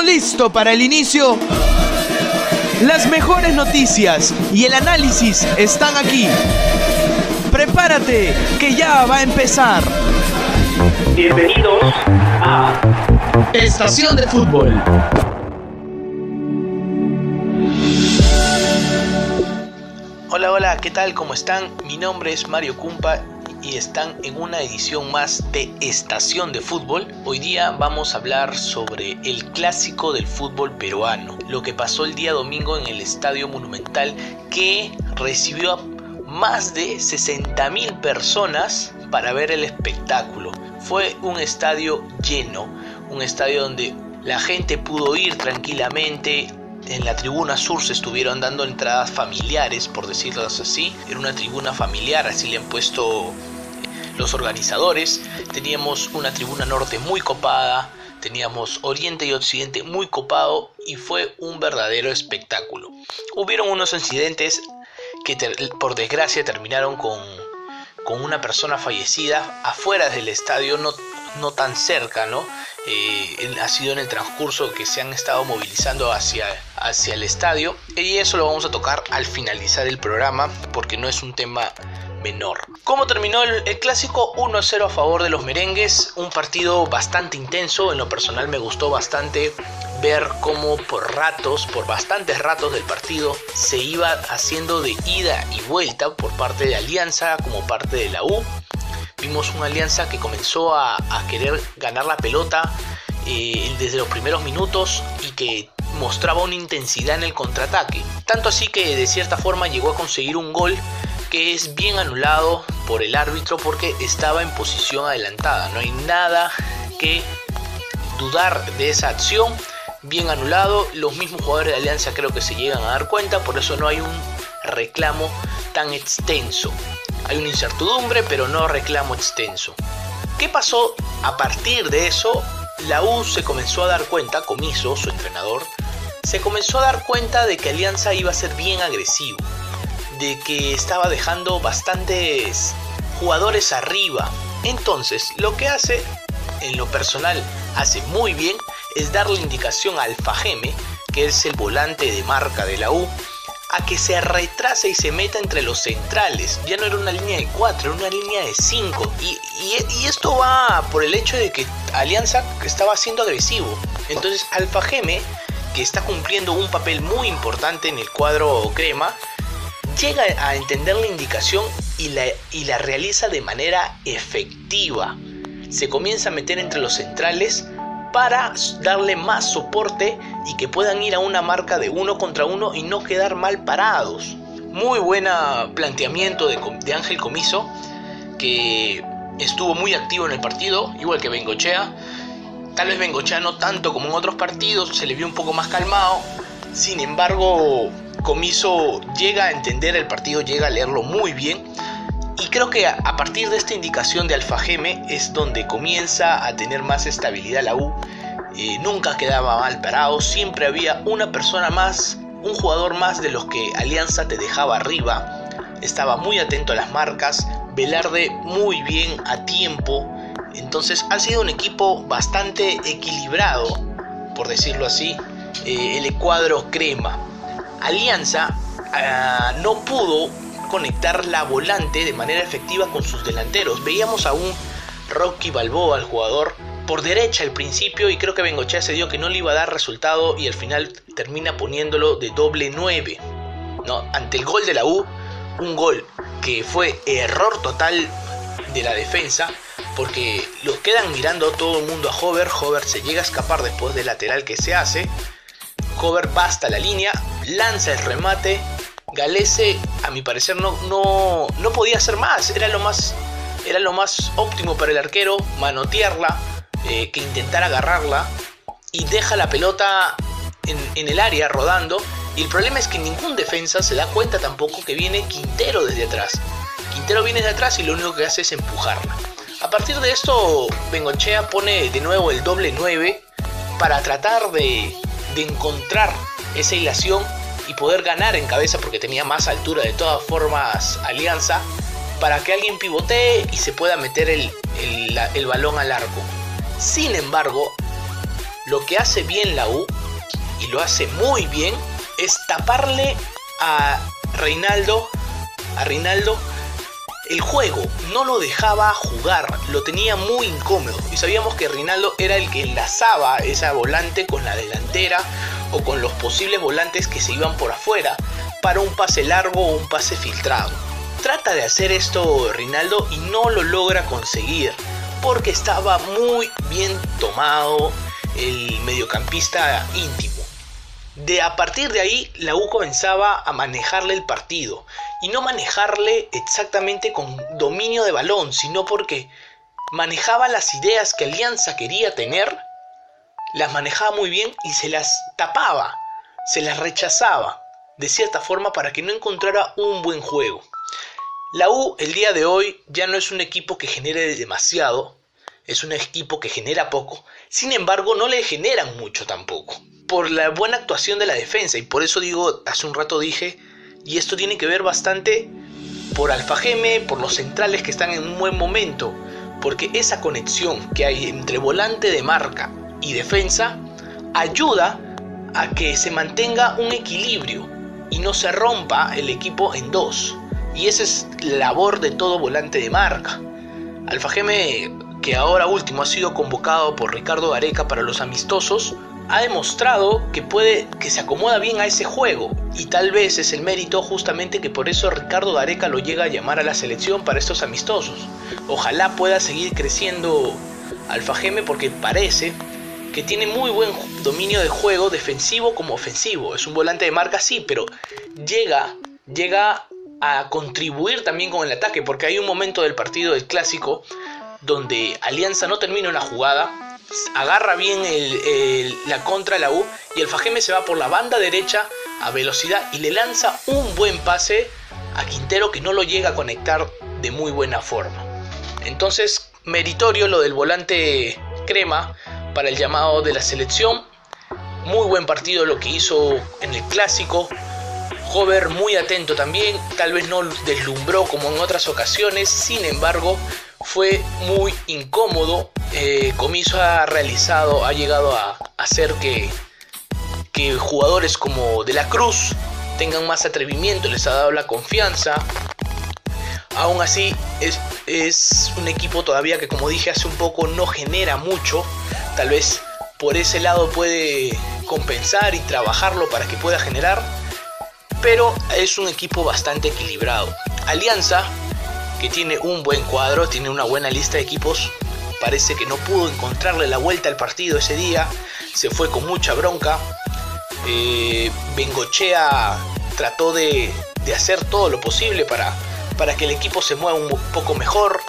¿Todo listo para el inicio? Las mejores noticias y el análisis están aquí. Prepárate, que ya va a empezar. Bienvenidos a Estación de Fútbol. Hola, hola, ¿qué tal? ¿Cómo están? Mi nombre es Mario Cumpa y están en una edición más de Estación de Fútbol. Hoy día vamos a hablar sobre el clásico del fútbol peruano, lo que pasó el día domingo en el Estadio Monumental que recibió a más de 60.000 personas para ver el espectáculo. Fue un estadio lleno, un estadio donde la gente pudo ir tranquilamente, en la tribuna sur se estuvieron dando entradas familiares, por decirlo así. Era una tribuna familiar, así le han puesto los organizadores. Teníamos una tribuna norte muy copada, teníamos oriente y occidente muy copado y fue un verdadero espectáculo. Hubieron unos incidentes que por desgracia terminaron con, con una persona fallecida afuera del estadio, no, no tan cerca, ¿no? Eh, ha sido en el transcurso que se han estado movilizando hacia, hacia el estadio y eso lo vamos a tocar al finalizar el programa porque no es un tema menor. ¿Cómo terminó el, clásico? 1-0 a favor de los merengues, un partido bastante intenso, en lo personal me gustó bastante ver cómo por ratos, por bastantes ratos del partido, se iba haciendo de ida y vuelta por parte de Alianza como parte de la U vimos una alianza que comenzó a, querer ganar la pelota eh, desde los primeros minutos y que mostraba una intensidad en el contraataque. Tanto así que de cierta forma llegó a conseguir un gol que es bien anulado por el árbitro porque estaba en posición adelantada. No hay nada que dudar de esa acción. Bien anulado. Los mismos jugadores de Alianza creo que se llegan a dar cuenta. Por eso no hay un reclamo tan extenso. Hay una incertidumbre, pero no reclamo extenso. ¿Qué pasó a partir de eso? La U se comenzó a dar cuenta, Comiso, su entrenador, se comenzó a dar cuenta de que Alianza iba a ser bien agresivo, de que estaba dejando bastantes jugadores arriba. Entonces, lo que hace, en lo personal, hace muy bien, es darle indicación a Alfa Geme, que es el volante de marca de la U, a que se retrase y se meta entre los centrales. Ya no era una línea de 4, era una línea de 5. Y, esto va por el hecho de que Alianza estaba siendo agresivo. Entonces Alfa Geme, que está cumpliendo un papel muy importante en el cuadro crema, llega a entender la indicación y la, y la realiza de manera efectiva. Se comienza a meter entre los centrales para darle más soporte y que puedan ir a una marca de uno contra uno y no quedar mal parados. Muy buena planteamiento de, Ángel Comiso, que estuvo muy activo en el partido, igual que Bengochea. Tal vez Bengochea no tanto como en otros partidos, se le vio un poco más calmado. Sin embargo, Comiso llega a entender el partido, llega a leerlo muy bien y creo que a partir de esta indicación de Alfa Geme es donde comienza a tener más estabilidad la U. Eh, nunca quedaba mal parado, siempre había una persona más, un jugador más de los que Alianza te dejaba arriba. Estaba muy atento a las marcas, Velarde muy bien a tiempo. Entonces ha sido un equipo bastante equilibrado, por decirlo así, eh, el cuadro crema. Alianza ah, no pudo conectar la volante de manera efectiva con sus delanteros. Veíamos a un Rocky Balboa, el jugador, por derecha al principio y creo que Bengochea se dio que no le iba a dar resultado y al final termina poniéndolo de doble 9. ¿no? Ante el gol de la U, un gol que fue error total de la defensa porque lo quedan mirando todo el mundo a Hover, Hover se llega a escapar después del lateral que se hace, Hover basta la línea, lanza el remate Galese, a mi parecer, no, no, no podía hacer más. Era lo más, era lo más óptimo para el arquero, manotearla, eh, que intentar agarrarla y deja la pelota en, el área rodando. Y el problema es que ningún defensa se da cuenta tampoco que viene Quintero desde atrás. Quintero viene de atrás y lo único que hace es empujarla. A partir de esto, Bengochea pone de nuevo el doble 9 para tratar de, de encontrar esa hilación y poder ganar en cabeza porque tenía más altura de todas formas Alianza para que alguien pivotee y se pueda meter el, el, balón al arco. Sin embargo, Lo que hace bien la U, y lo hace muy bien, es taparle a Reinaldo, a Reinaldo, el juego. No lo dejaba jugar, lo tenía muy incómodo. Y sabíamos que Reinaldo era el que enlazaba esa volante con la delantera o con los posibles volantes que se iban por afuera para un pase largo o un pase filtrado. Trata de hacer esto Rinaldo y no lo logra conseguir porque estaba muy bien tomado el mediocampista íntimo. De a partir de ahí la U comenzaba a manejarle el partido y no manejarle exactamente con dominio de balón, sino porque manejaba las ideas que Alianza quería tener, las manejaba muy bien y se las tapaba, se las rechazaba de cierta forma para que no encontrara un buen juego. La U el día de hoy ya no es un equipo que genere demasiado, es un equipo que genera poco, sin embargo no le generan mucho tampoco, por la buena actuación de la defensa y por eso digo, hace un rato dije, y esto tiene que ver bastante por Alfajeme, por los centrales que están en un buen momento, porque esa conexión que hay entre volante de marca y defensa ayuda a que se mantenga un equilibrio y no se rompa el equipo en dos. Y esa es labor de todo volante de marca. Alfa Geme, que ahora último ha sido convocado por Ricardo Gareca para los amistosos, ha demostrado que puede que se acomoda bien a ese juego y tal vez es el mérito justamente que por eso Ricardo Gareca lo llega a llamar a la selección para estos amistosos. Ojalá pueda seguir creciendo Alfa Geme porque parece que tiene muy buen dominio de juego defensivo como ofensivo. Es un volante de marca sí, pero llega llega a contribuir también con el ataque, porque hay un momento del partido del clásico donde Alianza no termina una jugada, agarra bien la contra la U y el Fajeme se va por la banda derecha a velocidad y le lanza un buen pase a Quintero que no lo llega a conectar de muy buena forma. Entonces, meritorio lo del volante crema para el llamado de la selección. Muy buen partido lo que hizo en el clásico. Hover muy atento también, tal vez no deslumbró como en otras ocasiones, sin embargo fue muy incómodo. Eh, Comiso ha realizado, ha llegado a hacer que, que jugadores como De la Cruz tengan más atrevimiento, les ha dado la confianza. Aún así es, es un equipo todavía que como dije hace un poco no genera mucho. Tal vez por ese lado puede compensar y trabajarlo para que pueda generar pero es un equipo bastante equilibrado. Alianza, que tiene un buen cuadro, tiene una buena lista de equipos, parece que no pudo encontrarle la vuelta al partido ese día, se fue con mucha bronca. Eh, Bengochea trató de, hacer todo lo posible para, para que el equipo se mueva un poco mejor.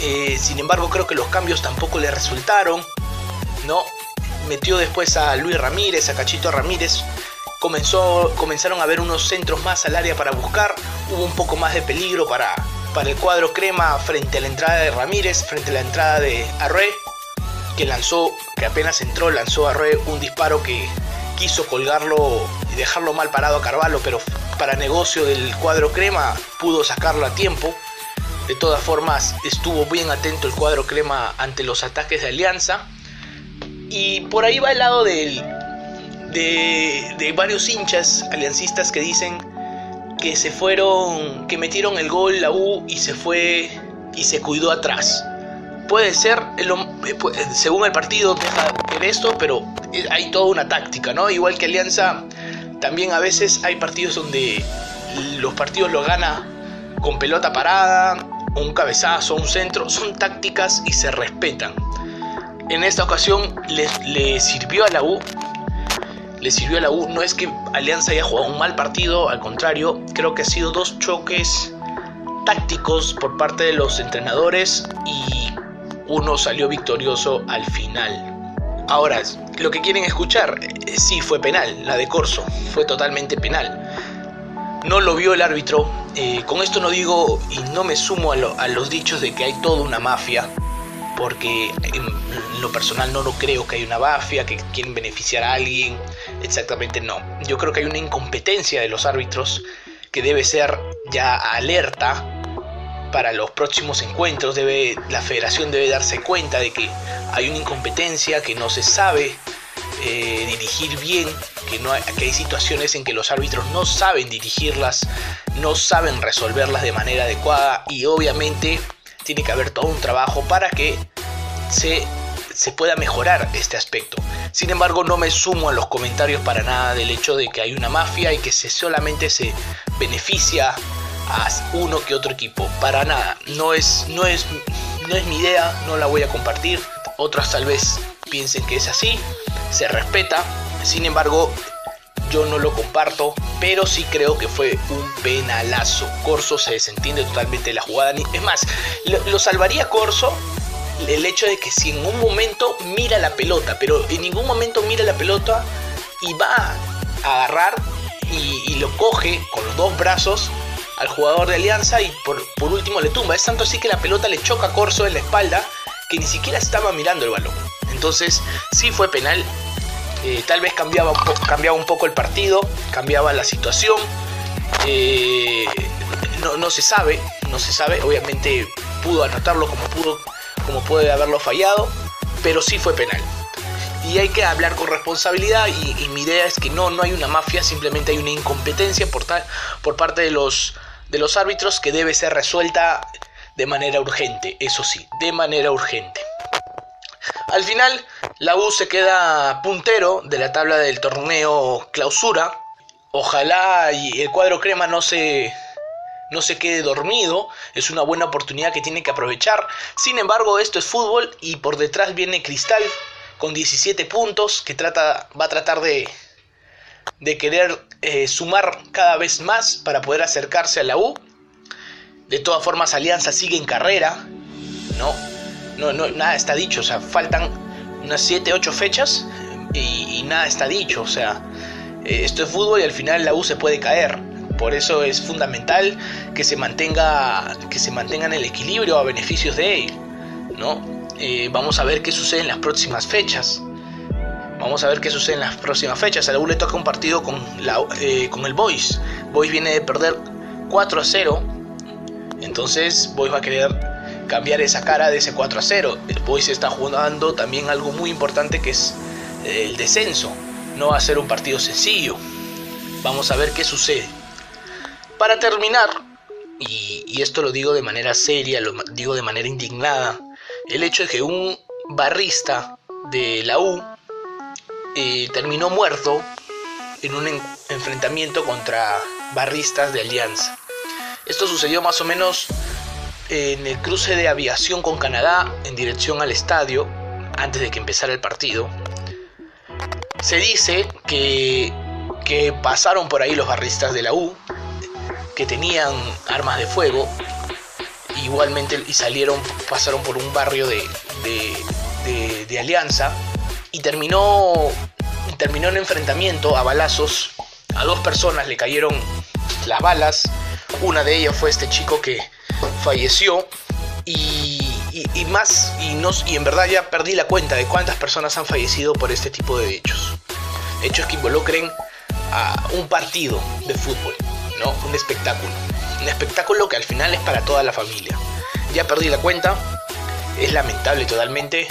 Eh, sin embargo, creo que los cambios tampoco le resultaron. ¿No? Metió después a Luis Ramírez, a Cachito Ramírez, comenzó, comenzaron a haber unos centros más al área para buscar, hubo un poco más de peligro para, para el cuadro crema frente a la entrada de Ramírez, frente a la entrada de Arre, que lanzó, que apenas entró, lanzó a Arre un disparo que quiso colgarlo y dejarlo mal parado a Carvalho, pero para negocio del cuadro crema pudo sacarlo a tiempo. De todas formas, estuvo bien atento el cuadro crema ante los ataques de Alianza. Y por ahí va el lado del, de, varios hinchas aliancistas que dicen que se fueron, que metieron el gol la U y se fue y se cuidó atrás. Puede ser, eh, según el partido deja ver esto, pero hay toda una táctica, ¿no? Igual que Alianza, también a veces hay partidos donde los partidos los gana con pelota parada, un cabezazo, un centro, son tácticas y se respetan. En esta ocasión le, sirvió a la U sirvió a la U. No es que Alianza haya jugado un mal partido, al contrario, creo que ha sido dos choques tácticos por parte de los entrenadores y uno salió victorioso al final. Ahora, lo que quieren escuchar, eh, sí fue penal, la de Corso, fue totalmente penal. No lo vio el árbitro, eh, con esto no digo y no me sumo a, a los dichos de que hay toda una mafia, porque en lo personal no lo creo que hay una mafia, que quieren beneficiar a alguien, exactamente no. Yo creo que hay una incompetencia de los árbitros que debe ser ya alerta para los próximos encuentros. Debe, la federación debe darse cuenta de que hay una incompetencia, que no se sabe eh, dirigir bien, que hay situaciones en que los árbitros no saben dirigirlas, no saben resolverlas de manera adecuada y obviamente tiene que haber todo un trabajo para que se, se pueda mejorar este aspecto. Sin embargo, no me sumo a los comentarios para nada del hecho de que hay una mafia y que se solamente se beneficia a uno que otro equipo. Para nada. No es, no es, no es mi idea, no la voy a compartir. Otras tal vez piensen que es así. Se respeta. Sin embargo, yo no lo comparto, pero sí creo que fue un penalazo. Corso se desentiende totalmente de la jugada. Es más, lo, salvaría Corso el hecho de que si en un momento mira la pelota, pero en ningún momento mira la pelota y va a agarrar y, y lo coge con los dos brazos al jugador de Alianza y por, por, último le tumba. Es tanto así que la pelota le choca a Corso en la espalda que ni siquiera estaba mirando el balón. Entonces sí fue penal. Eh, tal vez cambiaba un, cambiaba un poco el partido, cambiaba la situación. Eh, no, no se sabe, no se sabe. Obviamente pudo anotarlo como pudo como puede haberlo fallado, pero sí fue penal. Y hay que hablar con responsabilidad y, y, mi idea es que no, no hay una mafia, simplemente hay una incompetencia por, tal, por parte de los, de los árbitros que debe ser resuelta de manera urgente, eso sí, de manera urgente. Al final, la U se queda puntero de la tabla del torneo clausura. Ojalá y el cuadro crema no se, no se quede dormido, es una buena oportunidad que tiene que aprovechar. Sin embargo, esto es fútbol y por detrás viene Cristal con 17 puntos que trata, va a tratar de, de querer eh, sumar cada vez más para poder acercarse a la U. De todas formas, Alianza sigue en carrera, ¿no? No, no nada está dicho, o sea, faltan unas 7, 8 fechas y, nada está dicho, o sea, eh, esto es fútbol y al final la U se puede caer. Por eso es fundamental que se mantenga, que se el equilibrio a beneficios de él, ¿no? Eh, vamos a ver qué sucede en las próximas fechas. Vamos a ver qué sucede en las próximas fechas. A la U le toca un partido con, la, eh, con el Boys. Boys viene de perder 4 a 0. Entonces Boys va a querer cambiar esa cara de ese 4 a 0. El Boys está jugando también algo muy importante que es el descenso. No va a ser un partido sencillo. Vamos a ver qué sucede. Para terminar, y, esto lo digo de manera seria, lo digo de manera indignada, el hecho de que un barrista de la U eh, terminó muerto en un en enfrentamiento contra barristas de Alianza. Esto sucedió más o menos en el cruce de aviación con Canadá en dirección al estadio antes de que empezara el partido. Se dice que, que pasaron por ahí los barristas de la U, que tenían armas de fuego, igualmente y salieron, pasaron por un barrio de, de, de, Alianza y terminó, terminó en enfrentamiento a balazos. A dos personas le cayeron las balas. Una de ellas fue este chico que falleció. Y, más, y, no, y en verdad ya perdí la cuenta de cuántas personas han fallecido por este tipo de hechos. Hechos que involucren a un partido de fútbol, ¿no? Un espectáculo. Un espectáculo que al final es para toda la familia. Ya perdí la cuenta, es lamentable totalmente.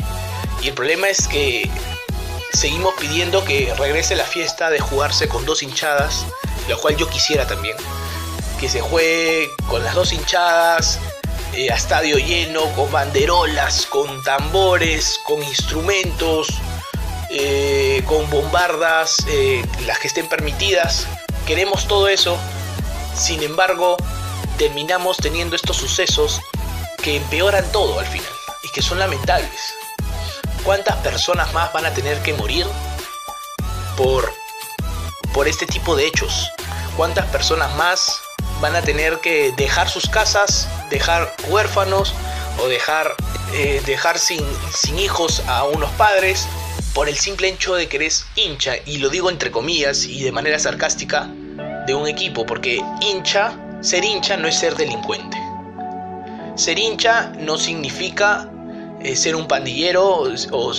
Y el problema es que seguimos pidiendo que regrese la fiesta de jugarse con dos hinchadas, lo cual yo quisiera también. Se juegue con las dos hinchadas, eh, a estadio lleno, con banderolas, con tambores, con instrumentos, eh, con bombardas, eh, las que estén permitidas. Queremos todo eso. Sin embargo, terminamos teniendo estos sucesos que empeoran todo al final y que son lamentables. ¿Cuántas personas más van a tener que morir por, por este tipo de hechos? ¿Cuántas personas más van a tener que dejar sus casas, dejar huérfanos o dejar, eh, dejar sin, sin hijos a unos padres por el simple hecho de que eres hincha? Y lo digo entre comillas y de manera sarcástica de un equipo, porque hincha, ser hincha no es ser delincuente. Ser hincha no significa eh, ser un pandillero o,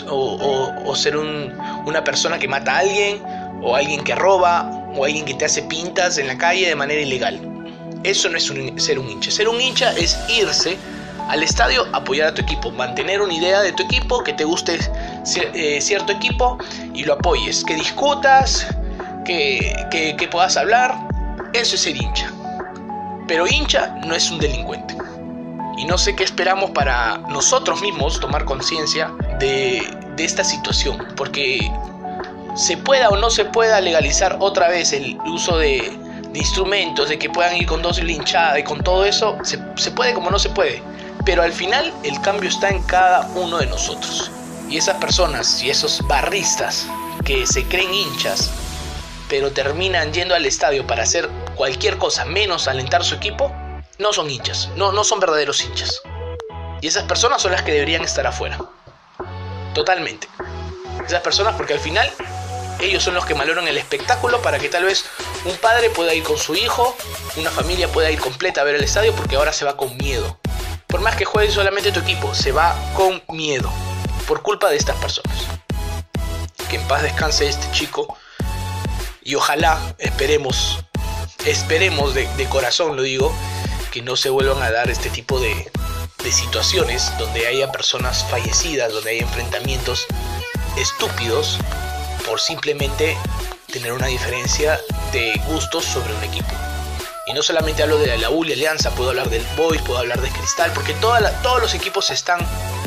o, ser un, una persona que mata a alguien o alguien que roba o alguien que te hace pintas en la calle de manera ilegal. Eso no es ser un hincha. Ser un hincha es irse al estadio, apoyar a tu equipo, mantener una idea de tu equipo, que te guste eh, cierto equipo y lo apoyes, que discutas, que, que puedas hablar. Eso es ser hincha. Pero hincha no es un delincuente. Y no sé qué esperamos para nosotros mismos tomar conciencia de, de esta situación. Porque se pueda o no se pueda legalizar otra vez el uso de, instrumentos, de que puedan ir con dos linchadas y con todo eso, se, se puede como no se puede. Pero al final el cambio está en cada uno de nosotros. Y esas personas y esos barristas que se creen hinchas, pero terminan yendo al estadio para hacer cualquier cosa menos alentar su equipo, no son hinchas, no, no son verdaderos hinchas. Y esas personas son las que deberían estar afuera. Totalmente. Esas personas porque al final ellos son los que valoran el espectáculo para que tal vez un padre pueda ir con su hijo, una familia pueda ir completa a ver el estadio porque ahora se va con miedo. Por más que juegue solamente tu equipo, se va con miedo por culpa de estas personas. Que en paz descanse este chico y ojalá, esperemos, esperemos de, corazón lo digo, que no se vuelvan a dar este tipo de, de situaciones donde haya personas fallecidas, donde haya enfrentamientos estúpidos por simplemente tener una diferencia de gustos sobre un equipo. Y no solamente hablo de la U y Alianza, puedo hablar del Boys, puedo hablar de Cristal, porque todos los equipos están,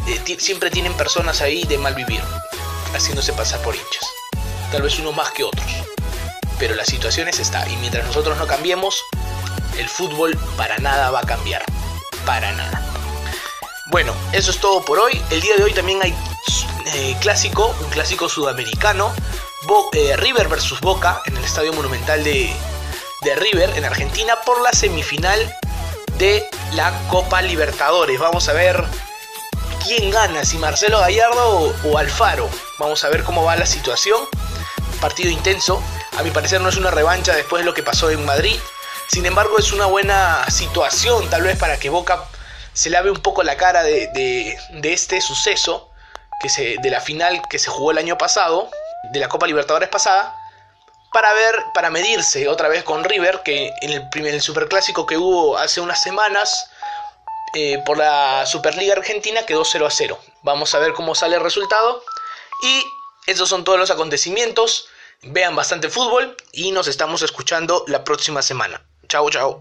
eh, siempre tienen personas ahí de mal vivir, haciéndose pasar por hinchas. Tal vez uno más que otros. Pero la situación es esta, y mientras nosotros no cambiemos, el fútbol para nada va a cambiar. Para nada. Bueno, eso es todo por hoy. El día de hoy también hay eh, clásico, un clásico sudamericano. Eh, River versus Boca en el Estadio Monumental de, de River en Argentina por la semifinal de la Copa Libertadores. Vamos a ver quién gana, si Marcelo Gallardo o, Alfaro. Vamos a ver cómo va la situación. Partido intenso. A mi parecer no es una revancha después de lo que pasó en Madrid. Sin embargo, es una buena situación tal vez para que Boca se lave un poco la cara de, de, este suceso de la final que se jugó el año pasado, de la Copa Libertadores pasada, para ver, para medirse otra vez con River, que en el, primer, superclásico que hubo hace unas semanas eh, por la Superliga Argentina quedó 0 a 0. Vamos a ver cómo sale el resultado. Y esos son todos los acontecimientos. Vean bastante fútbol y nos estamos escuchando la próxima semana. Chao, chao.